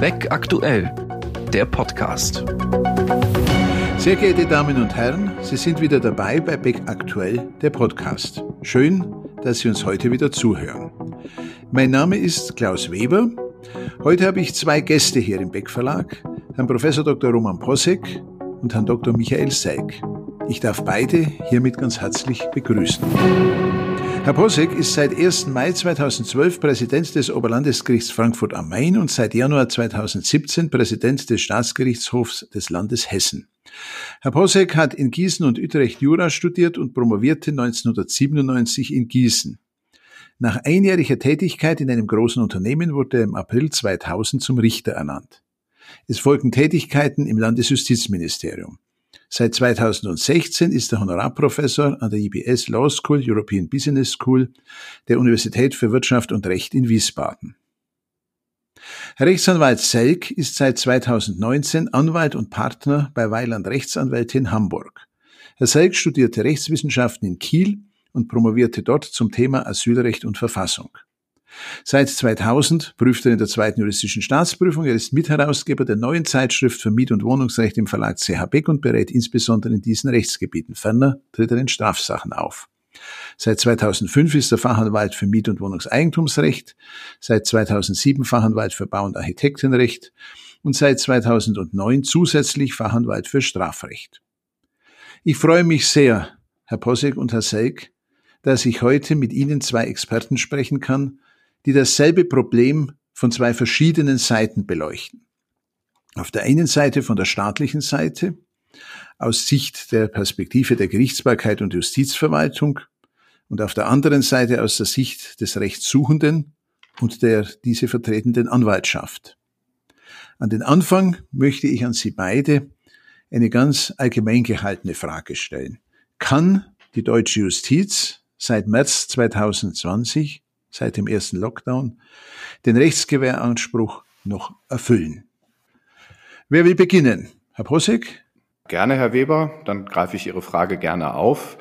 Beck aktuell, der Podcast. Sehr geehrte Damen und Herren, Sie sind wieder dabei bei Beck aktuell, der Podcast. Schön, dass Sie uns heute wieder zuhören. Mein Name ist Klaus Weber. Heute habe ich zwei Gäste hier im Beck Verlag, Herrn Professor Dr. Roman Posek und Herrn Dr. Michael Seig. Ich darf beide hiermit ganz herzlich begrüßen. Herr Posek ist seit 1. Mai 2012 Präsident des Oberlandesgerichts Frankfurt am Main und seit Januar 2017 Präsident des Staatsgerichtshofs des Landes Hessen. Herr Posek hat in Gießen und Utrecht Jura studiert und promovierte 1997 in Gießen. Nach einjähriger Tätigkeit in einem großen Unternehmen wurde er im April 2000 zum Richter ernannt. Es folgen Tätigkeiten im Landesjustizministerium. Seit 2016 ist er Honorarprofessor an der IBS Law School, European Business School der Universität für Wirtschaft und Recht in Wiesbaden. Herr Rechtsanwalt Selk ist seit 2019 Anwalt und Partner bei Weiland Rechtsanwälte in Hamburg. Herr Selk studierte Rechtswissenschaften in Kiel und promovierte dort zum Thema Asylrecht und Verfassung. Seit 2000 prüft er in der zweiten juristischen Staatsprüfung. Er ist Mitherausgeber der neuen Zeitschrift für Miet- und Wohnungsrecht im Verlag CH Beck und berät insbesondere in diesen Rechtsgebieten. Ferner tritt er in Strafsachen auf. Seit 2005 ist er Fachanwalt für Miet- und Wohnungseigentumsrecht, seit 2007 Fachanwalt für Bau- und Architektenrecht und seit 2009 zusätzlich Fachanwalt für Strafrecht. Ich freue mich sehr, Herr Posek und Herr Selk, dass ich heute mit Ihnen zwei Experten sprechen kann, die dasselbe Problem von zwei verschiedenen Seiten beleuchten. Auf der einen Seite von der staatlichen Seite, aus Sicht der Perspektive der Gerichtsbarkeit und Justizverwaltung und auf der anderen Seite aus der Sicht des Rechtssuchenden und der diese vertretenden Anwaltschaft. An den Anfang möchte ich an Sie beide eine ganz allgemein gehaltene Frage stellen. Kann die deutsche Justiz seit März 2020 seit dem ersten Lockdown, den Rechtsgewähranspruch noch erfüllen. Wer will beginnen? Herr Posek? Gerne, Herr Weber. Dann greife ich Ihre Frage gerne auf.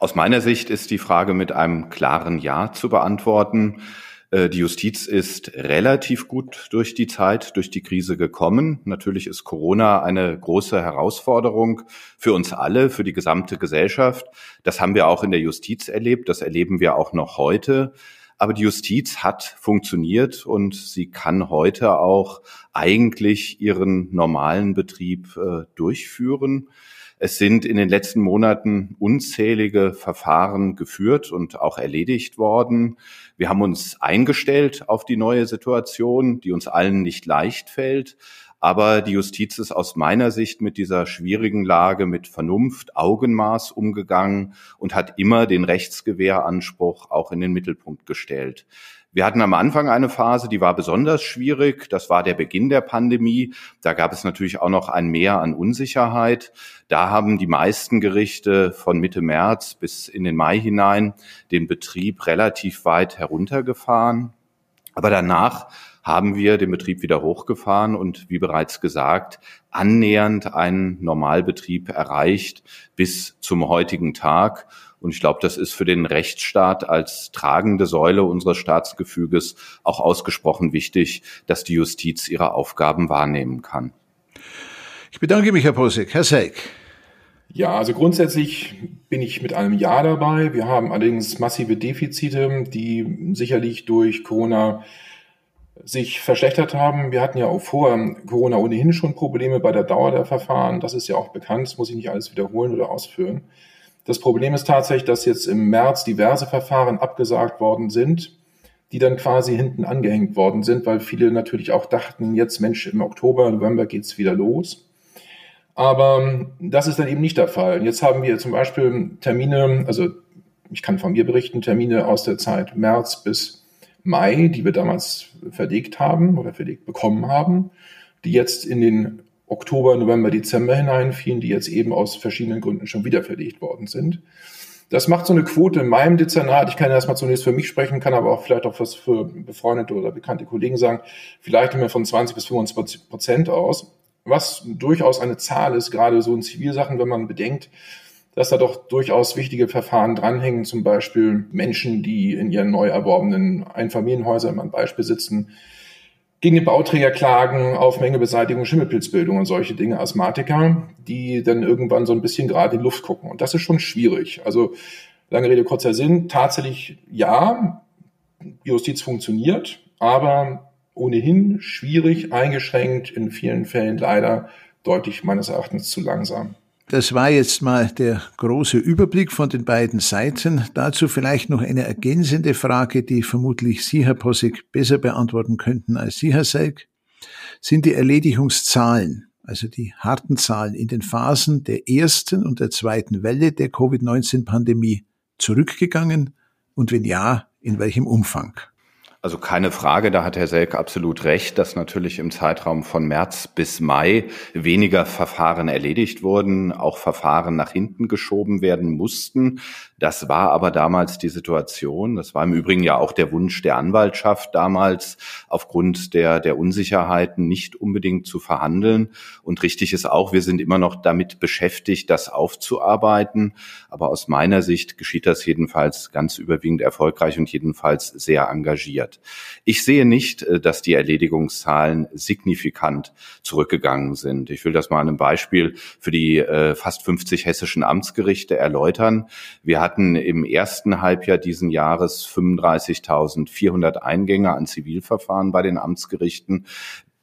Aus meiner Sicht ist die Frage mit einem klaren Ja zu beantworten. Äh, die Justiz ist relativ gut durch die Zeit, durch die Krise gekommen. Natürlich ist Corona eine große Herausforderung für uns alle, für die gesamte Gesellschaft. Das haben wir auch in der Justiz erlebt. Das erleben wir auch noch heute. Aber die Justiz hat funktioniert und sie kann heute auch eigentlich ihren normalen Betrieb äh, durchführen. Es sind in den letzten Monaten unzählige Verfahren geführt und auch erledigt worden. Wir haben uns eingestellt auf die neue Situation, die uns allen nicht leicht fällt. Aber die Justiz ist aus meiner Sicht mit dieser schwierigen Lage mit Vernunft, Augenmaß umgegangen und hat immer den Rechtsgewähranspruch auch in den Mittelpunkt gestellt. Wir hatten am Anfang eine Phase, die war besonders schwierig. Das war der Beginn der Pandemie. Da gab es natürlich auch noch ein Mehr an Unsicherheit. Da haben die meisten Gerichte von Mitte März bis in den Mai hinein den Betrieb relativ weit heruntergefahren. Aber danach haben wir den Betrieb wieder hochgefahren und wie bereits gesagt, annähernd einen Normalbetrieb erreicht bis zum heutigen Tag. Und ich glaube, das ist für den Rechtsstaat als tragende Säule unseres Staatsgefüges auch ausgesprochen wichtig, dass die Justiz ihre Aufgaben wahrnehmen kann. Ich bedanke mich, Herr Posek. Herr Seig. Ja, also grundsätzlich bin ich mit einem Ja dabei. Wir haben allerdings massive Defizite, die sicherlich durch Corona sich verschlechtert haben. Wir hatten ja auch vor Corona ohnehin schon Probleme bei der Dauer der Verfahren. Das ist ja auch bekannt. Das muss ich nicht alles wiederholen oder ausführen. Das Problem ist tatsächlich, dass jetzt im März diverse Verfahren abgesagt worden sind, die dann quasi hinten angehängt worden sind, weil viele natürlich auch dachten, jetzt Mensch, im Oktober, November geht's wieder los. Aber das ist dann eben nicht der Fall. Jetzt haben wir zum Beispiel Termine, also ich kann von mir berichten, Termine aus der Zeit März bis Mai, die wir damals verlegt haben oder verlegt bekommen haben, die jetzt in den Oktober, November, Dezember hineinfielen, die jetzt eben aus verschiedenen Gründen schon wieder verlegt worden sind. Das macht so eine Quote in meinem Dezernat. Ich kann erstmal zunächst für mich sprechen, kann aber auch vielleicht auch was für befreundete oder bekannte Kollegen sagen. Vielleicht immer von 20 bis 25 Prozent aus, was durchaus eine Zahl ist, gerade so in Zivilsachen, wenn man bedenkt, dass da doch durchaus wichtige Verfahren dranhängen, zum Beispiel Menschen, die in ihren neu erworbenen Einfamilienhäusern, ein Beispiel sitzen, gegen den Bauträger klagen auf Mengebeseitigung, Schimmelpilzbildung und solche Dinge, Asthmatiker, die dann irgendwann so ein bisschen gerade in die Luft gucken. Und das ist schon schwierig. Also lange Rede, kurzer Sinn. Tatsächlich ja, Justiz funktioniert, aber ohnehin schwierig, eingeschränkt, in vielen Fällen leider deutlich meines Erachtens zu langsam. Das war jetzt mal der große Überblick von den beiden Seiten. Dazu vielleicht noch eine ergänzende Frage, die vermutlich Sie, Herr Possig, besser beantworten könnten als Sie, Herr Selk. Sind die Erledigungszahlen, also die harten Zahlen in den Phasen der ersten und der zweiten Welle der Covid-19-Pandemie zurückgegangen? Und wenn ja, in welchem Umfang? Also keine Frage, da hat Herr Selk absolut recht, dass natürlich im Zeitraum von März bis Mai weniger Verfahren erledigt wurden, auch Verfahren nach hinten geschoben werden mussten. Das war aber damals die Situation. Das war im Übrigen ja auch der Wunsch der Anwaltschaft damals, aufgrund der, der Unsicherheiten nicht unbedingt zu verhandeln. Und richtig ist auch, wir sind immer noch damit beschäftigt, das aufzuarbeiten. Aber aus meiner Sicht geschieht das jedenfalls ganz überwiegend erfolgreich und jedenfalls sehr engagiert wird. Ich sehe nicht, äh, dass die Erledigungszahlen signifikant zurückgegangen sind. Ich will das mal an einem Beispiel für die äh, fast 50 hessischen Amtsgerichte erläutern. Wir hatten im ersten Halbjahr diesen Jahres 35.400 Eingänge an Zivilverfahren bei den Amtsgerichten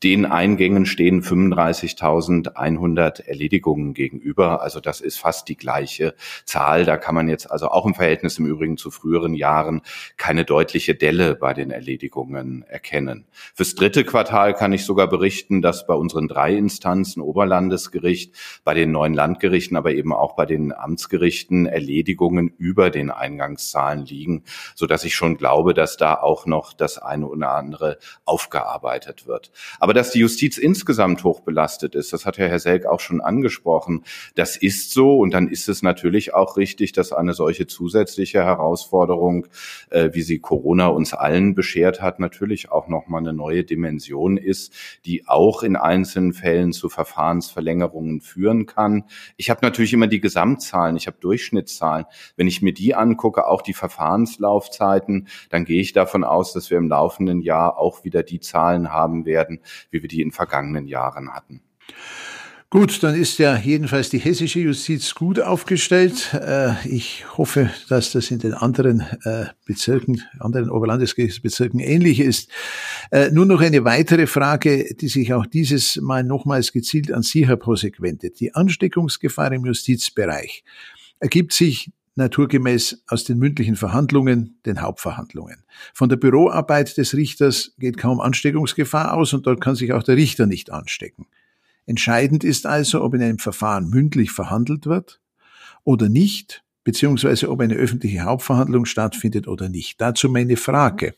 den Eingängen stehen 35.100 Erledigungen gegenüber. Also das ist fast die gleiche Zahl. Da kann man jetzt also auch im Verhältnis im Übrigen zu früheren Jahren keine deutliche Delle bei den Erledigungen erkennen. Fürs dritte Quartal kann ich sogar berichten, dass bei unseren drei Instanzen, Oberlandesgericht, bei den neuen Landgerichten, aber eben auch bei den Amtsgerichten Erledigungen über den Eingangszahlen liegen, so dass ich schon glaube, dass da auch noch das eine oder andere aufgearbeitet wird. Aber dass die Justiz insgesamt hoch belastet ist, das hat ja Herr Selk auch schon angesprochen, das ist so. Und dann ist es natürlich auch richtig, dass eine solche zusätzliche Herausforderung, äh, wie sie Corona uns allen beschert hat, natürlich auch nochmal eine neue Dimension ist, die auch in einzelnen Fällen zu Verfahrensverlängerungen führen kann. Ich habe natürlich immer die Gesamtzahlen, ich habe Durchschnittszahlen. Wenn ich mir die angucke, auch die Verfahrenslaufzeiten, dann gehe ich davon aus, dass wir im laufenden Jahr auch wieder die Zahlen haben werden, wie wir die in vergangenen Jahren hatten. Gut, dann ist ja jedenfalls die hessische Justiz gut aufgestellt. Äh, ich hoffe, dass das in den anderen äh, Bezirken, anderen Oberlandesgerichtsbezirken ähnlich ist. Äh, nur noch eine weitere Frage, die sich auch dieses Mal nochmals gezielt an Sie, Herr Prosek, wendet. Die Ansteckungsgefahr im Justizbereich ergibt sich naturgemäß aus den mündlichen Verhandlungen, den Hauptverhandlungen. Von der Büroarbeit des Richters geht kaum Ansteckungsgefahr aus und dort kann sich auch der Richter nicht anstecken. Entscheidend ist also, ob in einem Verfahren mündlich verhandelt wird oder nicht, beziehungsweise ob eine öffentliche Hauptverhandlung stattfindet oder nicht. Dazu meine Frage.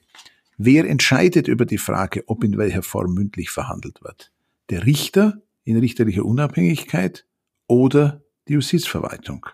Wer entscheidet über die Frage, ob in welcher Form mündlich verhandelt wird? Der Richter in richterlicher Unabhängigkeit oder die Justizverwaltung?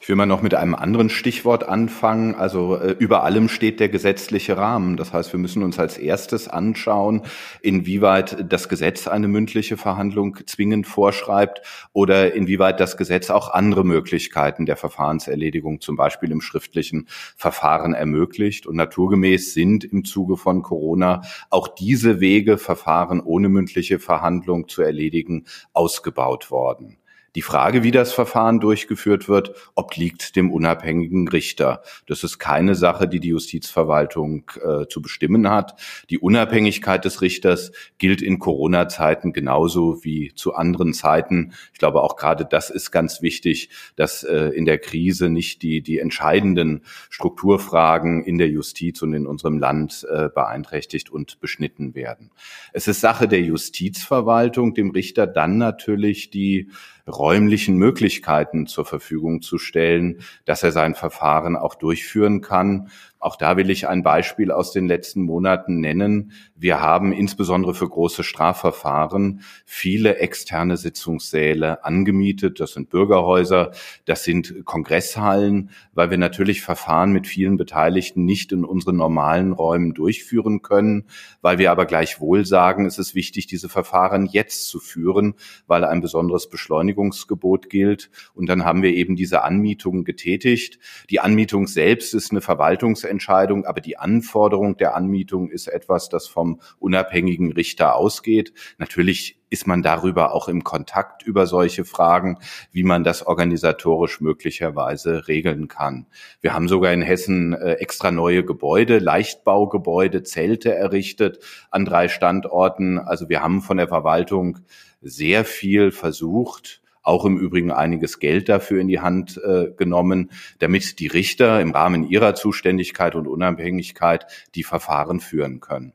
Ich will mal noch mit einem anderen Stichwort anfangen. Also äh, über allem steht der gesetzliche Rahmen. Das heißt, wir müssen uns als erstes anschauen, inwieweit das Gesetz eine mündliche Verhandlung zwingend vorschreibt oder inwieweit das Gesetz auch andere Möglichkeiten der Verfahrenserledigung, zum Beispiel im schriftlichen Verfahren, ermöglicht. Und naturgemäß sind im Zuge von Corona auch diese Wege, Verfahren ohne mündliche Verhandlung zu erledigen, ausgebaut worden. Die Frage, wie das Verfahren durchgeführt wird, obliegt dem unabhängigen Richter. Das ist keine Sache, die die Justizverwaltung äh, zu bestimmen hat. Die Unabhängigkeit des Richters gilt in Corona-Zeiten genauso wie zu anderen Zeiten. Ich glaube, auch gerade das ist ganz wichtig, dass äh, in der Krise nicht die, die entscheidenden Strukturfragen in der Justiz und in unserem Land äh, beeinträchtigt und beschnitten werden. Es ist Sache der Justizverwaltung, dem Richter dann natürlich die räumlichen Möglichkeiten zur Verfügung zu stellen, dass er sein Verfahren auch durchführen kann. Auch da will ich ein Beispiel aus den letzten Monaten nennen. Wir haben insbesondere für große Strafverfahren viele externe Sitzungssäle angemietet. Das sind Bürgerhäuser, das sind Kongresshallen, weil wir natürlich Verfahren mit vielen Beteiligten nicht in unseren normalen Räumen durchführen können, weil wir aber gleichwohl sagen, es ist wichtig, diese Verfahren jetzt zu führen, weil ein besonderes Beschleunigungsgebot gilt. Und dann haben wir eben diese Anmietungen getätigt. Die Anmietung selbst ist eine Verwaltungs Anmietungsentscheidung, aber die Anforderung der Anmietung ist etwas, das vom unabhängigen Richter ausgeht. Natürlich ist man darüber auch im Kontakt über solche Fragen, wie man das organisatorisch möglicherweise regeln kann. Wir haben sogar in Hessen äh, extra neue Gebäude, Leichtbaugebäude, Zelte errichtet an drei Standorten. Also wir haben von der Verwaltung sehr viel versucht, auch im Übrigen einiges Geld dafür in die Hand äh, genommen, damit die Richter im Rahmen ihrer Zuständigkeit und Unabhängigkeit die Verfahren führen können.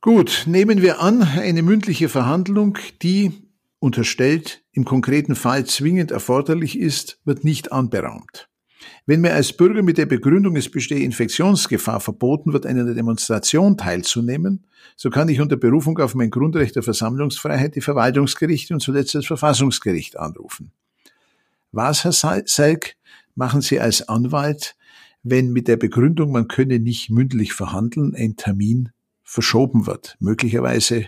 Gut, nehmen wir an, eine mündliche Verhandlung, die unterstellt im konkreten Fall zwingend erforderlich ist, wird nicht anberaumt. Wenn mir als Bürger mit der Begründung, es bestehe Infektionsgefahr verboten wird, an einer Demonstration teilzunehmen, so kann ich unter Berufung auf mein Grundrecht der Versammlungsfreiheit die Verwaltungsgerichte und zuletzt das Verfassungsgericht anrufen. Was, Herr Selk, machen Sie als Anwalt, wenn mit der Begründung, man könne nicht mündlich verhandeln, ein Termin verschoben wird, möglicherweise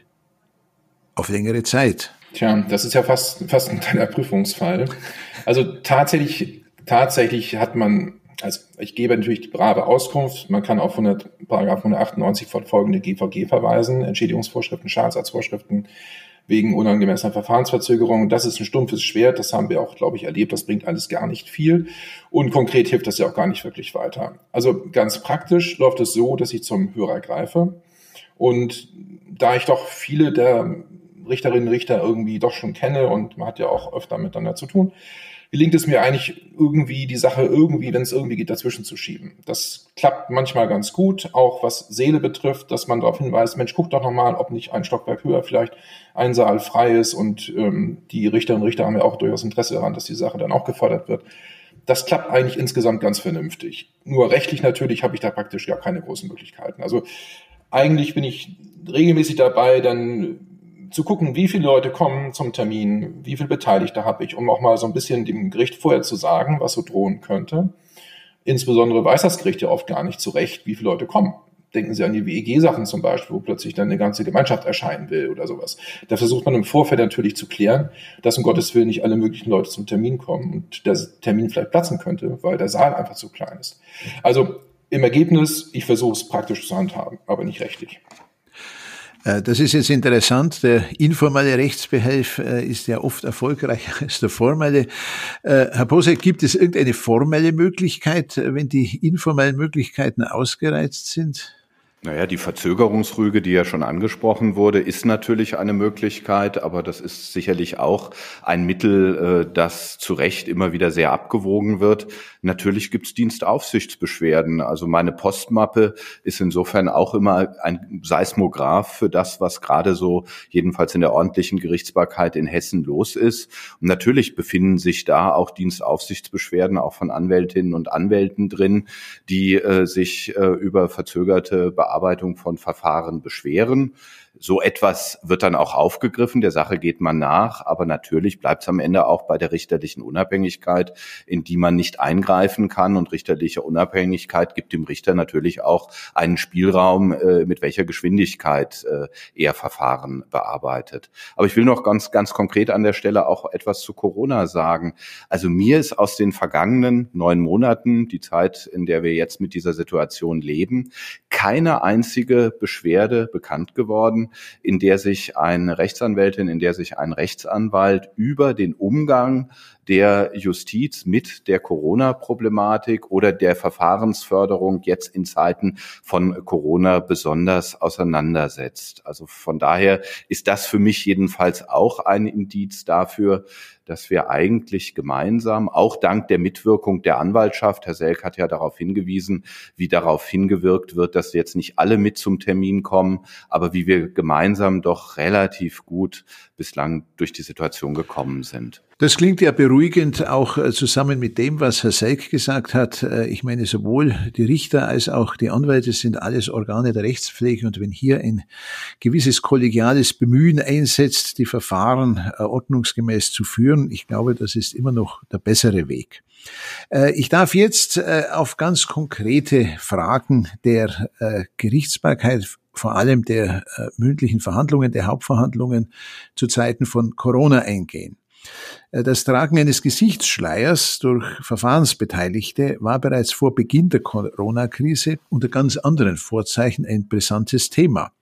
auf längere Zeit. Tja, das ist ja fast, fast ein kleiner Prüfungsfall. Also tatsächlich, tatsächlich hat man, also ich gebe natürlich die brave Auskunft, man kann auf 100, Paragraph 198 fortfolgende GVG verweisen, Entschädigungsvorschriften, Schadensersatzvorschriften wegen unangemessener Verfahrensverzögerung. Das ist ein stumpfes Schwert, das haben wir auch, glaube ich, erlebt. Das bringt alles gar nicht viel. Und konkret hilft das ja auch gar nicht wirklich weiter. Also ganz praktisch läuft es so, dass ich zum Hörer greife und da ich doch viele der Richterinnen und Richter irgendwie doch schon kenne und man hat ja auch öfter miteinander zu tun, gelingt es mir eigentlich irgendwie die Sache irgendwie, wenn es irgendwie geht, dazwischen zu schieben. Das klappt manchmal ganz gut, auch was Seele betrifft, dass man darauf hinweist, Mensch, guck doch nochmal, ob nicht ein Stockwerk höher vielleicht ein Saal frei ist und ähm, die Richterinnen und Richter haben ja auch durchaus Interesse daran, dass die Sache dann auch gefordert wird. Das klappt eigentlich insgesamt ganz vernünftig. Nur rechtlich natürlich habe ich da praktisch gar keine großen Möglichkeiten. Also eigentlich bin ich regelmäßig dabei, dann zu gucken, wie viele Leute kommen zum Termin, wie viele Beteiligte habe ich, um auch mal so ein bisschen dem Gericht vorher zu sagen, was so drohen könnte. Insbesondere weiß das Gericht ja oft gar nicht zurecht, wie viele Leute kommen. Denken Sie an die WEG-Sachen zum Beispiel, wo plötzlich dann eine ganze Gemeinschaft erscheinen will oder sowas. Da versucht man im Vorfeld natürlich zu klären, dass um Gottes Willen nicht alle möglichen Leute zum Termin kommen und der Termin vielleicht platzen könnte, weil der Saal einfach zu klein ist. Also im Ergebnis, ich versuche es praktisch zu handhaben, aber nicht rechtlich. Äh, das ist jetzt interessant. Der informelle Rechtsbehelf äh, ist ja oft erfolgreicher als der formelle. Äh, Herr Posek, gibt es irgendeine formelle Möglichkeit, wenn die informellen Möglichkeiten ausgereizt sind? Naja, die Verzögerungsrüge, die ja schon angesprochen wurde, ist natürlich eine Möglichkeit, aber das ist sicherlich auch ein Mittel, äh, das zu Recht immer wieder sehr abgewogen wird. Natürlich gibt's Dienstaufsichtsbeschwerden. Also meine Postmappe ist insofern auch immer ein Seismograph für das, was gerade so jedenfalls in der ordentlichen Gerichtsbarkeit in Hessen los ist. Und natürlich befinden sich da auch Dienstaufsichtsbeschwerden auch von Anwältinnen und Anwälten drin, die äh, sich äh, über verzögerte Bearbeitung Bearbeitung von Verfahren beschweren. So etwas wird dann auch aufgegriffen, der Sache geht man nach, aber natürlich bleibt es am Ende auch bei der richterlichen Unabhängigkeit, in die man nicht eingreifen kann. Und richterliche Unabhängigkeit gibt dem Richter natürlich auch einen Spielraum, äh, mit welcher Geschwindigkeit äh, er Verfahren bearbeitet. Aber ich will noch ganz, ganz konkret an der Stelle auch etwas zu Corona sagen. Also mir ist aus den vergangenen neun Monaten, die Zeit, in der wir jetzt mit dieser Situation leben, keine einzige Beschwerde bekannt geworden, in der sich eine Rechtsanwältin, in der sich ein Rechtsanwalt über den Umgang der Justiz mit der Corona-Problematik oder der Verfahrensförderung jetzt in Zeiten von Corona besonders auseinandersetzt. Also von daher ist das für mich jedenfalls auch ein Indiz dafür, dass wir eigentlich gemeinsam, auch dank der Mitwirkung der Anwaltschaft, Herr Selk hat ja darauf hingewiesen, wie darauf hingewirkt wird, dass jetzt nicht alle mit zum Termin kommen, aber wie wir gemeinsam doch relativ gut bislang durch die Situation gekommen sind. Das klingt ja beruhigend, auch äh, zusammen mit dem, was Herr Seik gesagt hat. Äh, ich meine, sowohl die Richter als auch die Anwälte sind alles Organe der Rechtspflege und wenn hier ein gewisses kollegiales Bemühen einsetzt, die Verfahren äh, ordnungsgemäß zu führen, ich glaube, das ist immer noch der bessere Weg. Ich darf jetzt auf ganz konkrete Fragen der Gerichtsbarkeit vor allem der mündlichen Verhandlungen, der Hauptverhandlungen zu Zeiten von Corona eingehen. Äh, das Tragen eines Gesichtsschleiers durch Verfahrensbeteiligte war bereits vor Beginn der Corona-Krise unter ganz anderen Vorzeichen ein brisantes Thema.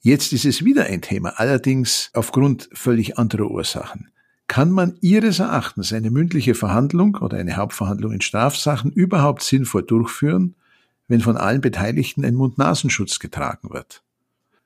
Jetzt ist es wieder ein Thema, allerdings aufgrund völlig anderer Ursachen. Kann man Ihres Erachtens eine mündliche Verhandlung oder eine Hauptverhandlung in Strafsachen überhaupt sinnvoll durchführen, wenn von allen Beteiligten ein Mund-Nasenschutz getragen wird?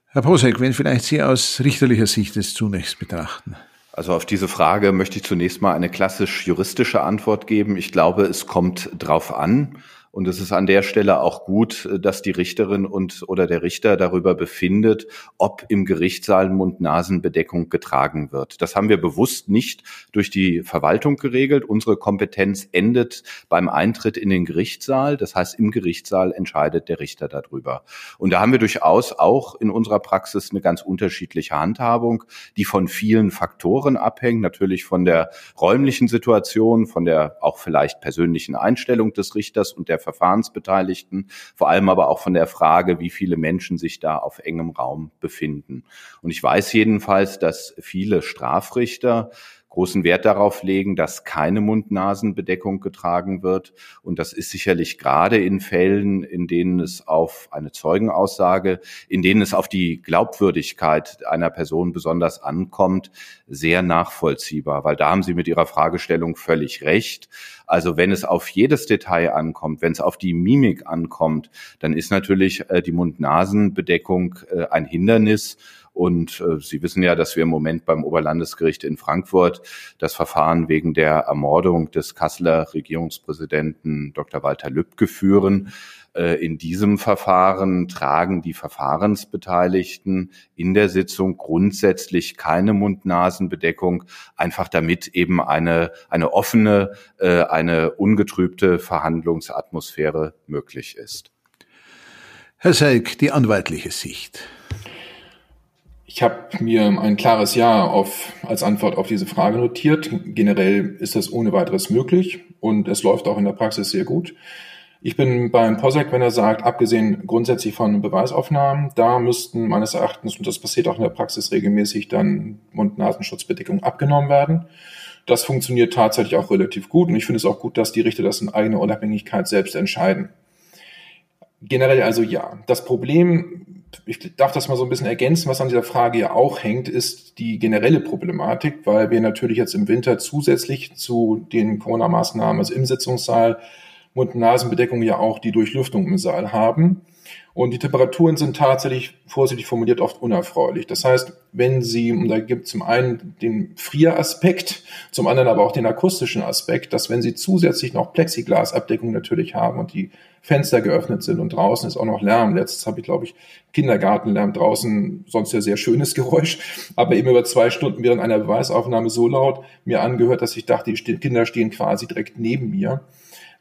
Herr Posek, wenn vielleicht Sie aus richterlicher Sicht es zunächst betrachten. Also auf diese Frage möchte ich zunächst mal eine klassisch juristische Antwort geben. Ich glaube, es kommt drauf an. Und es ist an der Stelle auch gut, dass die Richterin und oder der Richter darüber befindet, ob im Gerichtssaal Mund-Nasen-Bedeckung getragen wird. Das haben wir bewusst nicht durch die Verwaltung geregelt. Unsere Kompetenz endet beim Eintritt in den Gerichtssaal. Das heißt, im Gerichtssaal entscheidet der Richter darüber. Und da haben wir durchaus auch in unserer Praxis eine ganz unterschiedliche Handhabung, die von vielen Faktoren abhängt. Natürlich von der räumlichen Situation, von der auch vielleicht persönlichen Einstellung des Richters und der Verfahrensbeteiligten, vor allem aber auch von der Frage, wie viele Menschen sich da auf engem Raum befinden. Und ich weiß jedenfalls, dass viele Strafrichter großen Wert darauf legen, dass keine Mund-Nasen-Bedeckung getragen wird. Und das ist sicherlich gerade in Fällen, in denen es auf eine Zeugenaussage, in denen es auf die Glaubwürdigkeit einer Person besonders ankommt, sehr nachvollziehbar, weil da haben Sie mit Ihrer Fragestellung völlig recht. Also wenn es auf jedes Detail ankommt, wenn es auf die Mimik ankommt, dann ist natürlich äh, die Mund-Nasen-Bedeckung äh, ein Hindernis. Und äh, Sie wissen ja, dass wir im Moment beim Oberlandesgericht in Frankfurt das Verfahren wegen der Ermordung des Kasseler Regierungspräsidenten Dr. Walter Lübcke führen. Äh, in diesem Verfahren tragen die Verfahrensbeteiligten in der Sitzung grundsätzlich keine Mund-Nasen-Bedeckung, einfach damit eben eine, eine offene, äh, eine ungetrübte Verhandlungsatmosphäre möglich ist. Herr Seig, die anwaltliche Sicht. Ich habe mir ein klares Ja auf, als Antwort auf diese Frage notiert. Generell ist das ohne weiteres möglich und es läuft auch in der Praxis sehr gut. Ich bin beim POSEC, wenn er sagt, abgesehen grundsätzlich von Beweisaufnahmen, da müssten meines Erachtens, und das passiert auch in der Praxis regelmäßig, dann Mund-Nasenschutzbedeckungen abgenommen werden. Das funktioniert tatsächlich auch relativ gut und ich finde es auch gut, dass die Richter das in eigener Unabhängigkeit selbst entscheiden. Generell also ja. Das Problem ich darf das mal so ein bisschen ergänzen, was an dieser Frage ja auch hängt, ist die generelle Problematik, weil wir natürlich jetzt im Winter zusätzlich zu den Corona-Maßnahmen, also im Sitzungssaal, Mund-Nasen-Bedeckung ja auch die Durchlüftung im Saal haben. Und die Temperaturen sind tatsächlich, vorsichtig formuliert, oft unerfreulich. Das heißt, wenn Sie, und da gibt zum einen den Frieraspekt, zum anderen aber auch den akustischen Aspekt, dass wenn Sie zusätzlich noch Plexiglasabdeckung natürlich haben und die Fenster geöffnet sind und draußen ist auch noch Lärm. Letztes habe ich, glaube ich, Kindergartenlärm draußen, sonst ja sehr schönes Geräusch, aber eben über zwei Stunden während einer Beweisaufnahme so laut mir angehört, dass ich dachte, die Kinder stehen quasi direkt neben mir.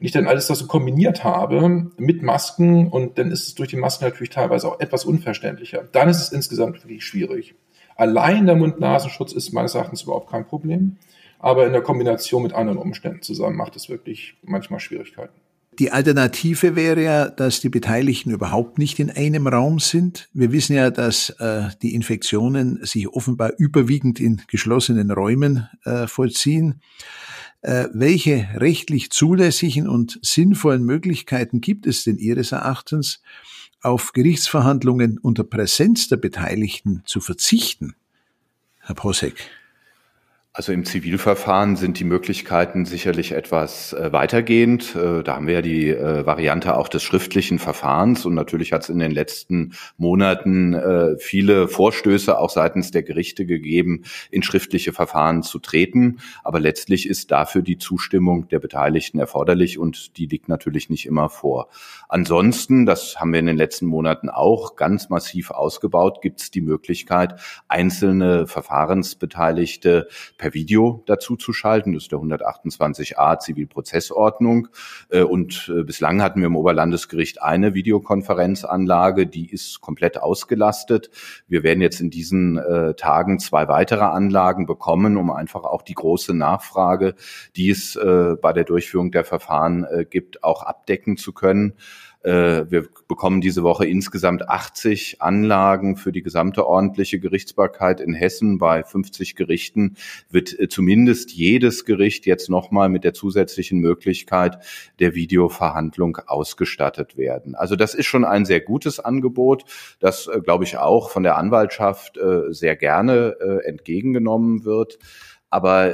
Wenn ich dann alles das so kombiniert habe mit Masken und dann ist es durch die Masken natürlich teilweise auch etwas unverständlicher, dann ist es insgesamt wirklich schwierig. Allein der Mund-Nasenschutz ist meines Erachtens überhaupt kein Problem, aber in der Kombination mit anderen Umständen zusammen macht es wirklich manchmal Schwierigkeiten. Die Alternative wäre ja, dass die Beteiligten überhaupt nicht in einem Raum sind. Wir wissen ja, dass äh, die Infektionen sich offenbar überwiegend in geschlossenen Räumen äh, vollziehen. Äh, welche rechtlich zulässigen und sinnvollen Möglichkeiten gibt es denn Ihres Erachtens, auf Gerichtsverhandlungen unter Präsenz der Beteiligten zu verzichten? Herr Posek. Also im Zivilverfahren sind die Möglichkeiten sicherlich etwas äh, weitergehend. Äh, da haben wir ja die äh, Variante auch des schriftlichen Verfahrens und natürlich hat es in den letzten Monaten viele Vorstöße auch seitens der Gerichte gegeben, in schriftliche Verfahren zu treten. Aber letztlich ist dafür die Zustimmung der Beteiligten erforderlich und die liegt natürlich nicht immer vor. Ansonsten, das haben wir in den letzten Monaten auch ganz massiv ausgebaut, gibt es die Möglichkeit, einzelne Verfahrensbeteiligte per Video dazu zu schalten. Das ist der 128a Zivilprozessordnung. Äh, und äh, bislang hatten wir im Oberlandesgericht eine Videokonferenzanlage, die ist komplett ausgelastet. Wir werden jetzt in diesen äh, Tagen zwei weitere Anlagen bekommen, um einfach auch die große Nachfrage, die es bei der Durchführung der Verfahren gibt, auch abdecken zu können. Äh, wir bekommen diese Woche insgesamt 80 Anlagen für die gesamte ordentliche Gerichtsbarkeit in Hessen. Bei 50 Gerichten wird äh, zumindest jedes Gericht jetzt nochmal mit der zusätzlichen Möglichkeit der Videoverhandlung ausgestattet werden. Also das ist schon ein sehr gutes Angebot, das, äh, glaube ich, auch von der Anwaltschaft sehr gerne entgegengenommen wird. Aber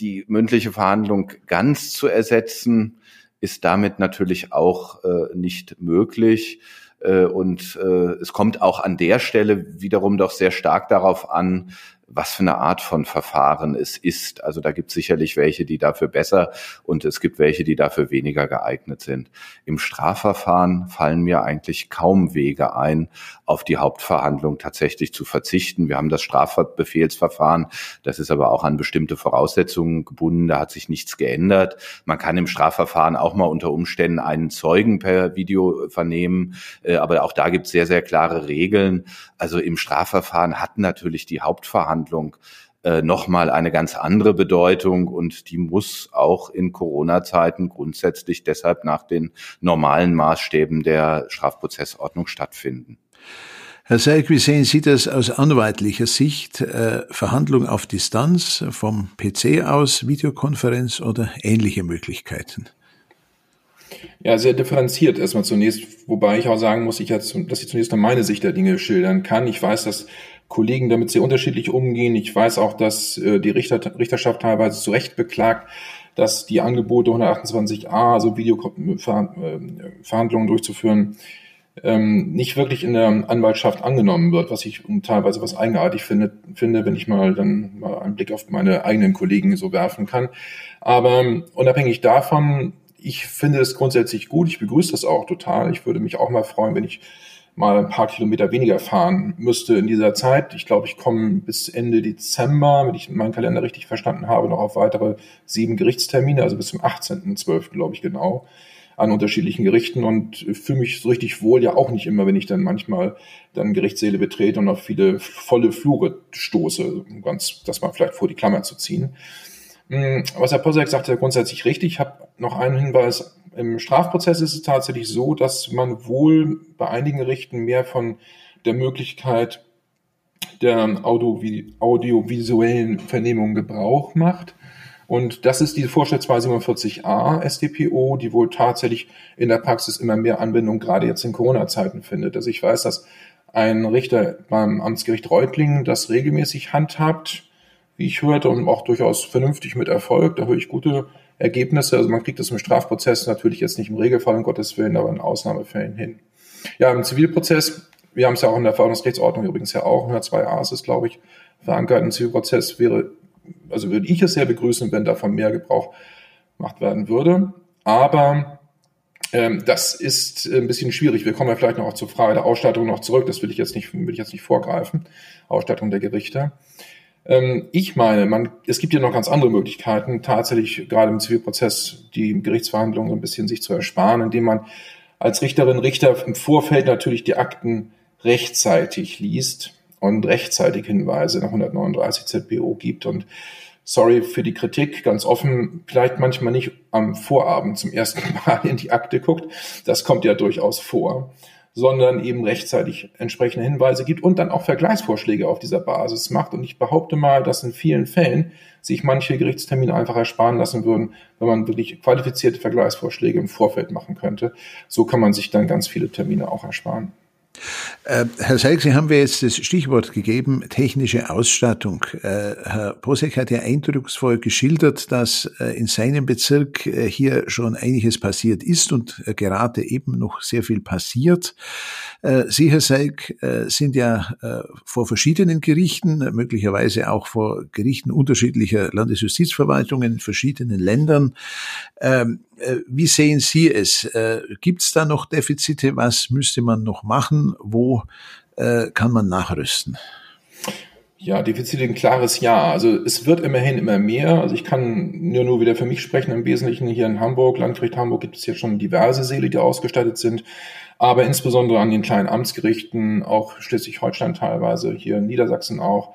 die mündliche Verhandlung ganz zu ersetzen, ist damit natürlich auch äh, nicht möglich. Äh, und äh, es kommt auch an der Stelle wiederum doch sehr stark darauf an, was für eine Art von Verfahren es ist. Also da gibt es sicherlich welche, die dafür besser und es gibt welche, die dafür weniger geeignet sind. Im Strafverfahren fallen mir eigentlich kaum Wege ein, auf die Hauptverhandlung tatsächlich zu verzichten. Wir haben das Strafbefehlsverfahren, das ist aber auch an bestimmte Voraussetzungen gebunden, da hat sich nichts geändert. Man kann im Strafverfahren auch mal unter Umständen einen Zeugen per Video vernehmen, äh, aber auch da gibt es sehr, sehr klare Regeln. Also im Strafverfahren hat natürlich die Hauptverhandlung Verhandlung äh, nochmal eine ganz andere Bedeutung und die muss auch in Corona-Zeiten grundsätzlich deshalb nach den normalen Maßstäben der Strafprozessordnung stattfinden. Herr Seig, wie sehen Sie das aus anwaltlicher Sicht? Äh, Verhandlung auf Distanz, vom PC aus, Videokonferenz oder ähnliche Möglichkeiten? Ja, sehr differenziert erstmal zunächst, wobei ich auch sagen muss, ich jetzt, dass ich zunächst noch meine Sicht der Dinge schildern kann. Ich weiß, dass Kollegen damit sehr unterschiedlich umgehen. Ich weiß auch, dass äh, die Richter, Richterschaft teilweise zu Recht beklagt, dass die Angebote 128a, also Videoverhandlungen durchzuführen, ähm, nicht wirklich in der Anwaltschaft angenommen wird, was ich teilweise was eigenartig finde, finde, wenn ich mal dann mal einen Blick auf meine eigenen Kollegen so werfen kann. Aber ähm, unabhängig davon, ich finde es grundsätzlich gut. Ich begrüße das auch total. Ich würde mich auch mal freuen, wenn ich mal ein paar Kilometer weniger fahren müsste in dieser Zeit. Ich glaube, ich komme bis Ende Dezember, wenn ich meinen Kalender richtig verstanden habe, noch auf weitere sieben Gerichtstermine, also bis zum 18.12. glaube ich genau, an unterschiedlichen Gerichten und fühle mich so richtig wohl ja auch nicht immer, wenn ich dann manchmal dann Gerichtssäle betrete und auf viele volle Flure stoße, um ganz das mal vielleicht vor die Klammer zu ziehen. Hm, was Herr Posek sagte, grundsätzlich richtig. Ich habe noch einen Hinweis im Strafprozess ist es tatsächlich so, dass man wohl bei einigen Gerichten mehr von der Möglichkeit der audiovisuellen Vernehmung Gebrauch macht. Und das ist diese Vorschrift 247a StPO, die wohl tatsächlich in der Praxis immer mehr Anwendung gerade jetzt in Corona-Zeiten findet. Also ich weiß, dass ein Richter beim Amtsgericht Reutlingen das regelmäßig handhabt, wie ich hörte, und auch durchaus vernünftig mit Erfolg. Da höre ich gute Ergebnisse. Also man kriegt das im Strafprozess natürlich jetzt nicht im Regelfall, um Gottes Willen, aber in Ausnahmefällen hin. Ja, im Zivilprozess, wir haben es ja auch in der Verordnungsrechtsordnung übrigens ja auch, 102a ist es, glaube ich, verankert. Im Zivilprozess wäre, also würde ich es sehr begrüßen, wenn davon mehr Gebrauch gemacht werden würde. Aber ähm, das ist ein bisschen schwierig. Wir kommen ja vielleicht noch zur Frage der Ausstattung noch zurück. Das will ich jetzt nicht, will ich jetzt nicht vorgreifen. Ausstattung der Gerichte. Ähm, ich meine, man, es gibt ja noch ganz andere Möglichkeiten, tatsächlich gerade im Zivilprozess die Gerichtsverhandlungen ein bisschen sich zu ersparen, indem man als Richterin, Richter im Vorfeld natürlich die Akten rechtzeitig liest und rechtzeitig Hinweise nach 139 ZBO gibt und sorry für die Kritik, ganz offen, vielleicht manchmal nicht am Vorabend zum ersten Mal in die Akte guckt. Das kommt ja durchaus vor sondern eben rechtzeitig entsprechende Hinweise gibt und dann auch Vergleichsvorschläge auf dieser Basis macht. Und ich behaupte mal, dass in vielen Fällen sich manche Gerichtstermine einfach ersparen lassen würden, wenn man wirklich qualifizierte Vergleichsvorschläge im Vorfeld machen könnte. So kann man sich dann ganz viele Termine auch ersparen. Äh, Herr Seig, Sie haben mir jetzt das Stichwort gegeben, technische Ausstattung. Äh, Herr Posek hat ja eindrucksvoll geschildert, dass äh, in seinem Bezirk hier schon einiges passiert ist und gerade eben noch sehr viel passiert. Sie, Herr Seig, sind ja vor verschiedenen Gerichten, möglicherweise auch vor Gerichten unterschiedlicher Landesjustizverwaltungen in verschiedenen Ländern. Äh, wie sehen Sie es? Äh, Gibt es da noch Defizite? Was müsste man noch machen? Wo äh, kann man nachrüsten? Ja, Defizite ein klares Ja. Also es wird immerhin immer mehr. Also ich kann nur, nur wieder für mich sprechen. Im Wesentlichen hier in Hamburg, Landgericht Hamburg, gibt es jetzt schon diverse Säle, die ausgestattet sind. Aber insbesondere an den kleinen Amtsgerichten, auch Schleswig-Holstein teilweise, hier in Niedersachsen auch,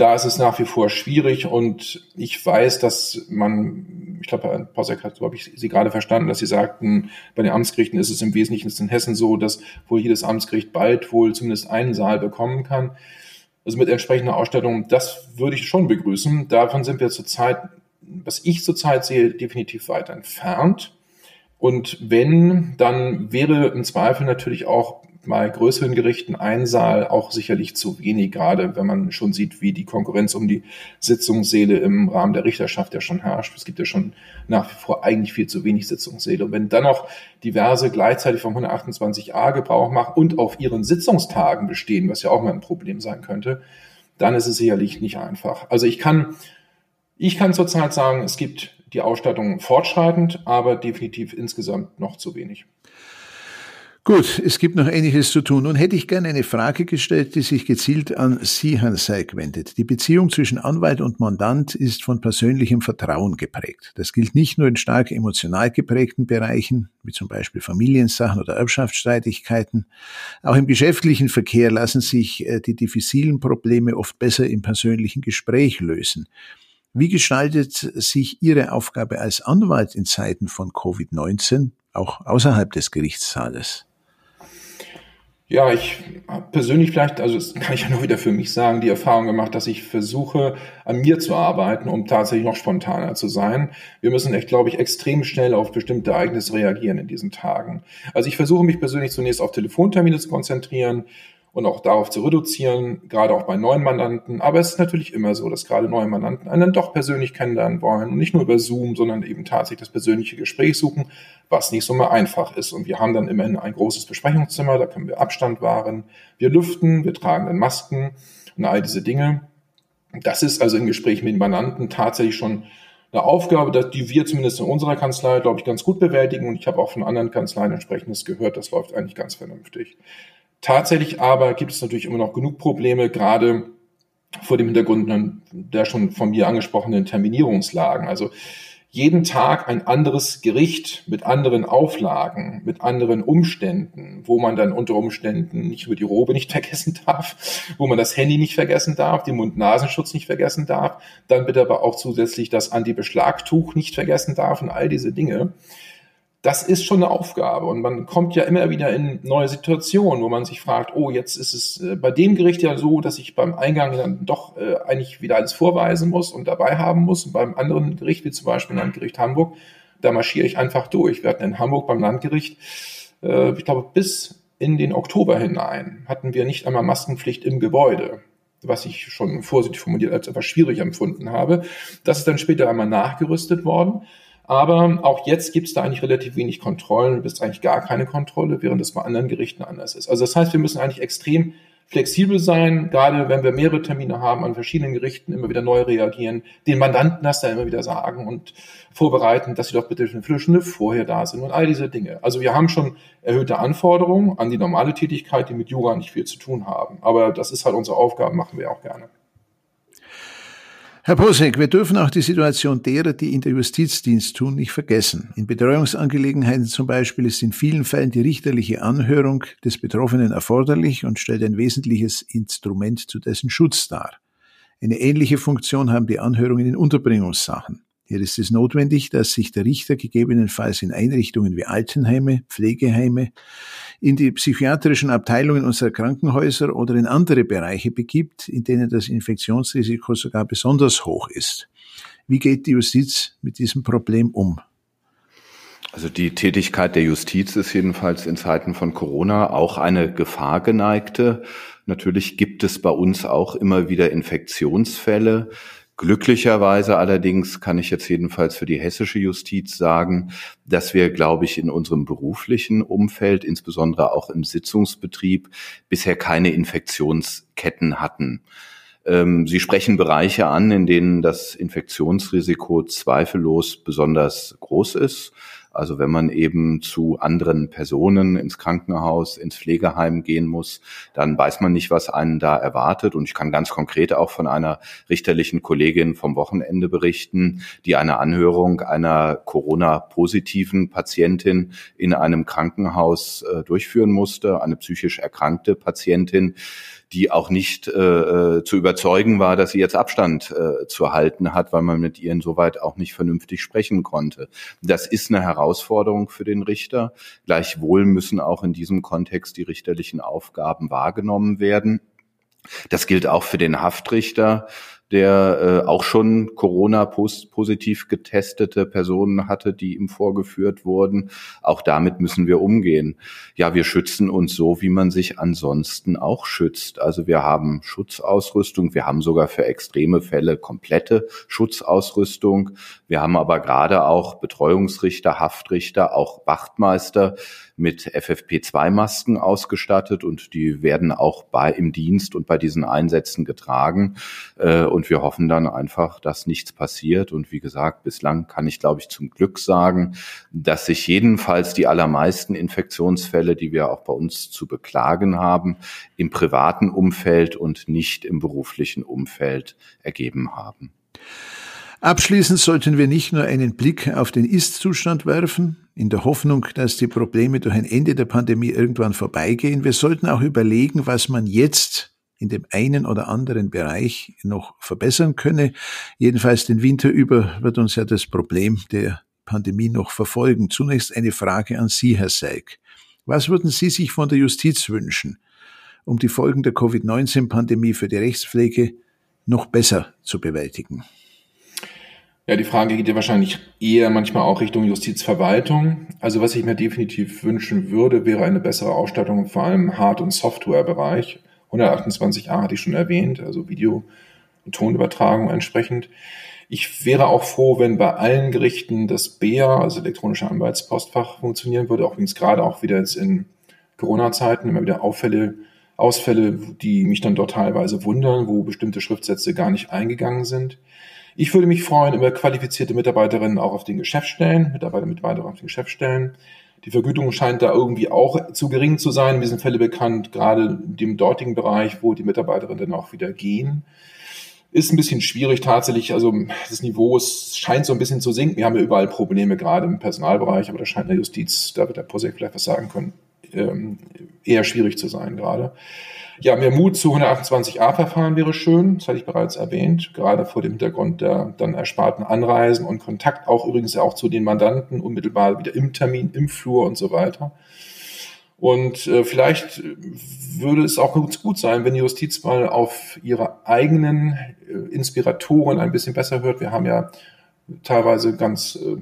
da ist es nach wie vor schwierig und ich weiß, dass man, ich glaube, Herr Posek hat, so habe ich Sie gerade verstanden, dass Sie sagten, bei den Amtsgerichten ist es im Wesentlichen in Hessen so, dass wohl jedes Amtsgericht bald wohl zumindest einen Saal bekommen kann. Also mit entsprechender Ausstattung, das würde ich schon begrüßen. Davon sind wir zurzeit, was ich zurzeit sehe, definitiv weit entfernt. Und wenn, dann wäre im Zweifel natürlich auch bei größeren Gerichten ein Saal auch sicherlich zu wenig, gerade wenn man schon sieht, wie die Konkurrenz um die Sitzungssäle im Rahmen der Richterschaft ja schon herrscht. Es gibt ja schon nach wie vor eigentlich viel zu wenig Sitzungssäle. Und wenn dann noch diverse gleichzeitig vom 128a Gebrauch machen und auf ihren Sitzungstagen bestehen, was ja auch mal ein Problem sein könnte, dann ist es sicherlich nicht einfach. Also ich kann, ich kann zurzeit sagen, es gibt die Ausstattung fortschreitend, aber definitiv insgesamt noch zu wenig. Gut, es gibt noch einiges zu tun. Nun hätte ich gerne eine Frage gestellt, die sich gezielt an Sie, Herrn Seig, wendet. Die Beziehung zwischen Anwalt und Mandant ist von persönlichem Vertrauen geprägt. Das gilt nicht nur in stark emotional geprägten Bereichen, wie zum Beispiel Familiensachen oder Erbschaftsstreitigkeiten. Auch im geschäftlichen Verkehr lassen sich äh, die diffizilen Probleme oft besser im persönlichen Gespräch lösen. Wie gestaltet sich Ihre Aufgabe als Anwalt in Zeiten von Covid-19, auch außerhalb des Gerichtssaales? Ja, ich persönlich vielleicht, also das kann ich ja nur wieder für mich sagen, die Erfahrung gemacht, dass ich versuche, an mir zu arbeiten, um tatsächlich noch spontaner zu sein. Wir müssen echt, glaube ich, extrem schnell auf bestimmte Ereignisse reagieren in diesen Tagen. Also ich versuche mich persönlich zunächst auf Telefontermine zu konzentrieren, und auch darauf zu reduzieren, gerade auch bei neuen Mandanten. Aber es ist natürlich immer so, dass gerade neue Mandanten einen dann doch persönlich kennenlernen wollen und nicht nur über Zoom, sondern eben tatsächlich das persönliche Gespräch suchen, was nicht so mal einfach ist. Und wir haben dann immerhin ein großes Besprechungszimmer, da können wir Abstand wahren, wir lüften, wir tragen dann Masken und all diese Dinge. Das ist also im Gespräch mit den Mandanten tatsächlich schon eine Aufgabe, die wir zumindest in unserer Kanzlei, glaube ich, ganz gut bewältigen. Und ich habe auch von anderen Kanzleien entsprechendes gehört, das läuft eigentlich ganz vernünftig. Tatsächlich aber gibt es natürlich immer noch genug Probleme, gerade vor dem Hintergrund der schon von mir angesprochenen Terminierungslagen. Also jeden Tag ein anderes Gericht mit anderen Auflagen, mit anderen Umständen, wo man dann unter Umständen nicht nur die Robe nicht vergessen darf, wo man das Handy nicht vergessen darf, den Mund-Nasenschutz nicht vergessen darf, dann bitte aber auch zusätzlich das Anti-Beschlagtuch nicht vergessen darf und all diese Dinge das ist schon eine Aufgabe. Und man kommt ja immer wieder in neue Situationen, wo man sich fragt, oh, jetzt ist es äh, bei dem Gericht ja so, dass ich beim Eingang dann doch äh, eigentlich wieder alles vorweisen muss und dabei haben muss. Und beim anderen Gericht, wie zum Beispiel Landgericht Hamburg, da marschiere ich einfach durch. Wir hatten in Hamburg beim Landgericht, äh, ich glaube, bis in den Oktober hinein hatten wir nicht einmal Maskenpflicht im Gebäude was ich schon vorsichtig formuliert als etwas schwierig empfunden habe. Das ist dann später einmal nachgerüstet worden. Aber auch jetzt gibt es da eigentlich relativ wenig Kontrollen, bis eigentlich gar keine Kontrolle, während das bei anderen Gerichten anders ist. Also das heißt, wir müssen eigentlich extrem flexibel sein, gerade wenn wir mehrere Termine haben an verschiedenen Gerichten, immer wieder neu reagieren, den Mandanten das dann immer wieder sagen und vorbereiten, dass sie doch bitte eine Viertelstunde vorher da sind und all diese Dinge. Also wir haben schon erhöhte Anforderungen an die normale Tätigkeit, die mit Jura nicht viel zu tun haben. Aber das ist halt unsere Aufgabe, machen wir auch gerne. Herr Posek, wir dürfen auch die Situation derer, die in der Justizdienst tun, nicht vergessen. In Betreuungsangelegenheiten zum Beispiel ist in vielen Fällen die richterliche Anhörung des Betroffenen erforderlich und stellt ein wesentliches Instrument zu dessen Schutz dar. Eine ähnliche Funktion haben die Anhörungen in Unterbringungssachen. Hier ist es notwendig, dass sich der Richter gegebenenfalls in Einrichtungen wie Altenheime, Pflegeheime, in die psychiatrischen Abteilungen unserer Krankenhäuser oder in andere Bereiche begibt, in denen das Infektionsrisiko sogar besonders hoch ist. Wie geht die Justiz mit diesem Problem um? Also die Tätigkeit der Justiz ist jedenfalls in Zeiten von Corona auch eine gefahrgeneigte. Natürlich gibt es bei uns auch immer wieder Infektionsfälle. Glücklicherweise allerdings kann ich jetzt jedenfalls für die hessische Justiz sagen, dass wir, glaube ich, in unserem beruflichen Umfeld, insbesondere auch im Sitzungsbetrieb, bisher keine Infektionsketten hatten. Ähm, Sie sprechen Bereiche an, in denen das Infektionsrisiko zweifellos besonders groß ist. Also wenn man eben zu anderen Personen ins Krankenhaus, ins Pflegeheim gehen muss, dann weiß man nicht, was einen da erwartet. Und ich kann ganz konkret auch von einer richterlichen Kollegin vom Wochenende berichten, die eine Anhörung einer Corona-positiven Patientin in einem Krankenhaus äh, durchführen musste, eine psychisch erkrankte Patientin, die auch nicht äh, äh, zu überzeugen war, dass sie jetzt Abstand äh, zu halten hat, weil man mit ihr insoweit auch nicht vernünftig sprechen konnte. Das ist eine Herausforderung für den Richter. Gleichwohl müssen auch in diesem Kontext die richterlichen Aufgaben wahrgenommen werden. Das gilt auch für den Haftrichter der äh, auch schon Corona-positiv getestete Personen hatte, die ihm vorgeführt wurden. Auch damit müssen wir umgehen. Ja, wir schützen uns so, wie man sich ansonsten auch schützt. Also wir haben Schutzausrüstung, wir haben sogar für extreme Fälle komplette Schutzausrüstung. Wir haben aber gerade auch Betreuungsrichter, Haftrichter, auch Wachtmeister, mit FFP2-Masken ausgestattet und die werden auch bei im Dienst und bei diesen Einsätzen getragen. Äh, und wir hoffen dann einfach, dass nichts passiert. Und wie gesagt, bislang kann ich, glaube ich, zum Glück sagen, dass sich jedenfalls die allermeisten Infektionsfälle, die wir auch bei uns zu beklagen haben, im privaten Umfeld und nicht im beruflichen Umfeld ergeben haben. Abschließend sollten wir nicht nur einen Blick auf den Ist-Zustand werfen, in der Hoffnung, dass die Probleme durch ein Ende der Pandemie irgendwann vorbeigehen. Wir sollten auch überlegen, was man jetzt in dem einen oder anderen Bereich noch verbessern könne. Jedenfalls den Winter über wird uns ja das Problem der Pandemie noch verfolgen. Zunächst eine Frage an Sie, Herr Seig. Was würden Sie sich von der Justiz wünschen, um die Folgen der Covid-19-Pandemie für die Rechtspflege noch besser zu bewältigen? Ja, die Frage geht ja wahrscheinlich eher manchmal auch Richtung Justizverwaltung. Also was ich mir definitiv wünschen würde, wäre eine bessere Ausstattung, vor allem Hard- und Softwarebereich. 128a hatte ich schon erwähnt, also Video- und Tonübertragung entsprechend. Ich wäre auch froh, wenn bei allen Gerichten das BEA, also elektronische Anwaltspostfach, funktionieren würde, auch übrigens gerade auch wieder jetzt in Corona-Zeiten immer wieder Auffälle, Ausfälle, die mich dann dort teilweise wundern, wo bestimmte Schriftsätze gar nicht eingegangen sind. Ich würde mich freuen über qualifizierte Mitarbeiterinnen auch auf den Geschäftsstellen, Mitarbeiter, Mitarbeiter auf den Geschäftsstellen. Die Vergütung scheint da irgendwie auch zu gering zu sein. In diesem Fälle bekannt, gerade in dem dortigen Bereich, wo die Mitarbeiterinnen dann auch wieder gehen. Ist ein bisschen schwierig tatsächlich. Also das Niveau scheint so ein bisschen zu sinken. Wir haben ja überall Probleme, gerade im Personalbereich, aber da scheint in der Justiz, da wird der Posek vielleicht was sagen können, ähm, eher schwierig zu sein gerade. Ja, mehr Mut zu 128a-Verfahren wäre schön, das hatte ich bereits erwähnt, gerade vor dem Hintergrund der dann ersparten Anreisen und Kontakt auch übrigens auch zu den Mandanten, unmittelbar wieder im Termin, im Flur und so weiter. Und äh, vielleicht würde es auch ganz gut sein, wenn die Justiz mal auf ihre eigenen äh, Inspiratoren ein bisschen besser hört. Wir haben ja teilweise ganz äh,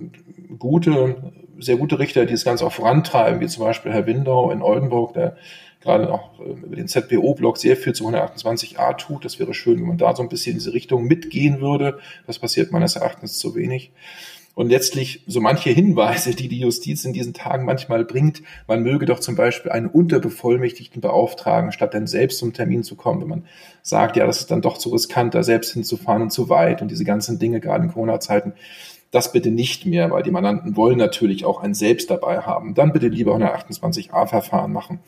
gute, sehr gute Richter, die das Ganze auch vorantreiben, wie zum Beispiel Herr Windau in Oldenburg, der gerade auch äh, über den ZPO-Blog sehr viel zu 128a tut. Das wäre schön, wenn man da so ein bisschen in diese Richtung mitgehen würde. Das passiert meines Erachtens zu wenig. Und letztlich so manche Hinweise, die die Justiz in diesen Tagen manchmal bringt, man möge doch zum Beispiel einen Unterbevollmächtigten beauftragen, statt dann selbst zum Termin zu kommen, wenn man sagt, ja, das ist dann doch zu riskant, da selbst hinzufahren und zu weit und diese ganzen Dinge, gerade in Corona-Zeiten, das bitte nicht mehr, weil die Mandanten wollen natürlich auch ein Selbst dabei haben. Dann bitte lieber 128a-Verfahren machen,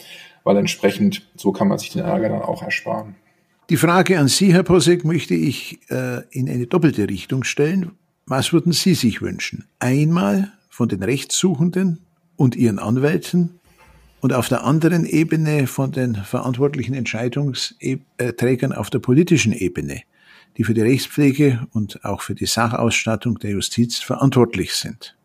weil entsprechend so kann man sich den Ärger dann auch ersparen. Die Frage an Sie, Herr Posek, möchte ich äh, in eine doppelte Richtung stellen. Was würden Sie sich wünschen? Einmal von den Rechtssuchenden und ihren Anwälten und auf der anderen Ebene von den verantwortlichen Entscheidungsträgern auf der politischen Ebene die für die Rechtspflege und auch für die Sachausstattung der Justiz verantwortlich sind.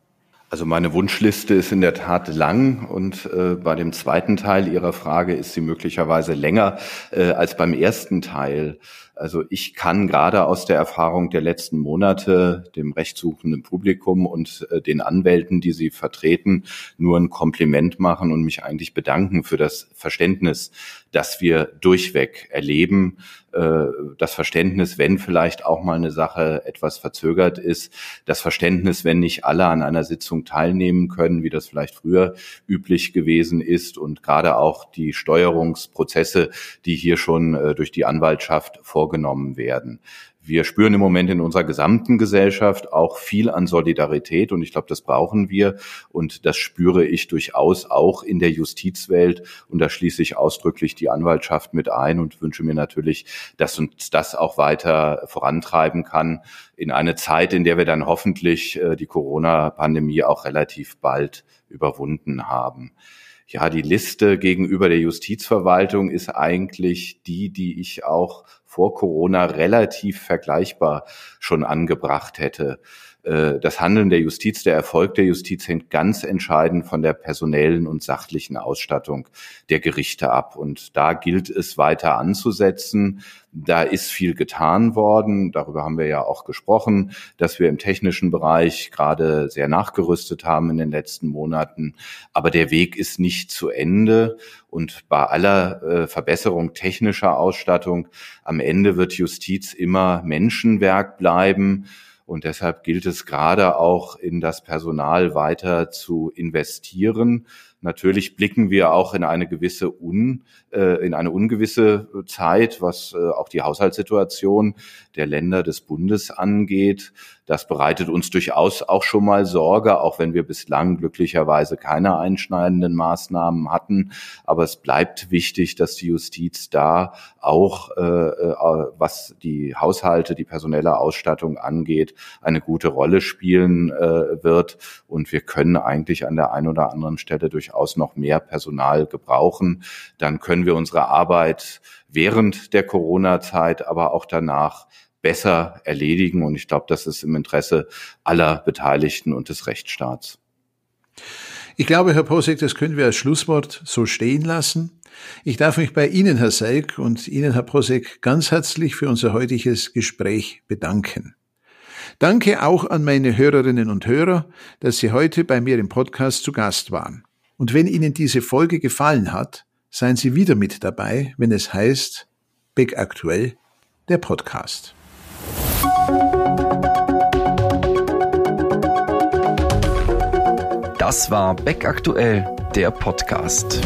Also meine Wunschliste ist in der Tat lang und äh, bei dem zweiten Teil Ihrer Frage ist sie möglicherweise länger äh, als beim ersten Teil. Also ich kann gerade aus der Erfahrung der letzten Monate dem rechtssuchenden Publikum und äh, den Anwälten, die sie vertreten, nur ein Kompliment machen und mich eigentlich bedanken für das Verständnis, das wir durchweg erleben. Äh, das Verständnis, wenn vielleicht auch mal eine Sache etwas verzögert ist. Das Verständnis, wenn nicht alle an einer Sitzung teilnehmen können, wie das vielleicht früher üblich gewesen ist. Und gerade auch die Steuerungsprozesse, die hier schon äh, durch die Anwaltschaft vor vorgenommen werden. wir spüren im Moment in unserer gesamten Gesellschaft auch viel an Solidarität und ich glaube, das brauchen wir und das spüre ich durchaus auch in der Justizwelt und da schließe ich ausdrücklich die Anwaltschaft mit ein und wünsche mir natürlich, dass uns das auch weiter vorantreiben kann in eine Zeit, in der wir dann hoffentlich äh, die Corona-Pandemie auch relativ bald überwunden haben. Ja, die Liste gegenüber der Justizverwaltung ist eigentlich die, die ich auch vor Corona relativ vergleichbar schon angebracht hätte. Äh, das Handeln der Justiz, der Erfolg der Justiz hängt ganz entscheidend von der personellen und sachlichen Ausstattung der Gerichte ab. Und da gilt es weiter anzusetzen. Da ist viel getan worden. Darüber haben wir ja auch gesprochen, dass wir im technischen Bereich gerade sehr nachgerüstet haben in den letzten Monaten. Aber der Weg ist nicht zu Ende. Und bei aller äh, Verbesserung technischer Ausstattung am Ende wird Justiz immer Menschenwerk bleiben. Und deshalb gilt es gerade auch in das Personal weiter zu investieren. Natürlich blicken wir auch in eine gewisse Un, äh, in eine ungewisse Zeit, was äh, auch die Haushaltssituation der Länder des Bundes angeht. Das bereitet uns durchaus auch schon mal Sorge, auch wenn wir bislang glücklicherweise keine einschneidenden Maßnahmen hatten. Aber es bleibt wichtig, dass die Justiz da auch, äh, was die Haushalte, die personelle Ausstattung angeht, eine gute Rolle spielen wird. Und wir können eigentlich an der einen oder anderen Stelle durchaus noch mehr Personal gebrauchen. Dann können wir unsere Arbeit während der Corona-Zeit, aber auch danach besser erledigen. Und ich glaube, das ist im Interesse aller Beteiligten und des Rechtsstaats. Ich glaube, Herr Posek, das können wir als Schlusswort so stehen lassen. Ich darf mich bei Ihnen, Herr Selk, und Ihnen, Herr Posek, ganz herzlich für unser heutiges Gespräch bedanken. Danke auch an meine Hörerinnen und Hörer, dass Sie heute bei mir im Podcast zu Gast waren. Und wenn Ihnen diese Folge gefallen hat, seien Sie wieder mit dabei, wenn es heißt Big Aktuell, der Podcast. Das war Beck Aktuell, der Podcast.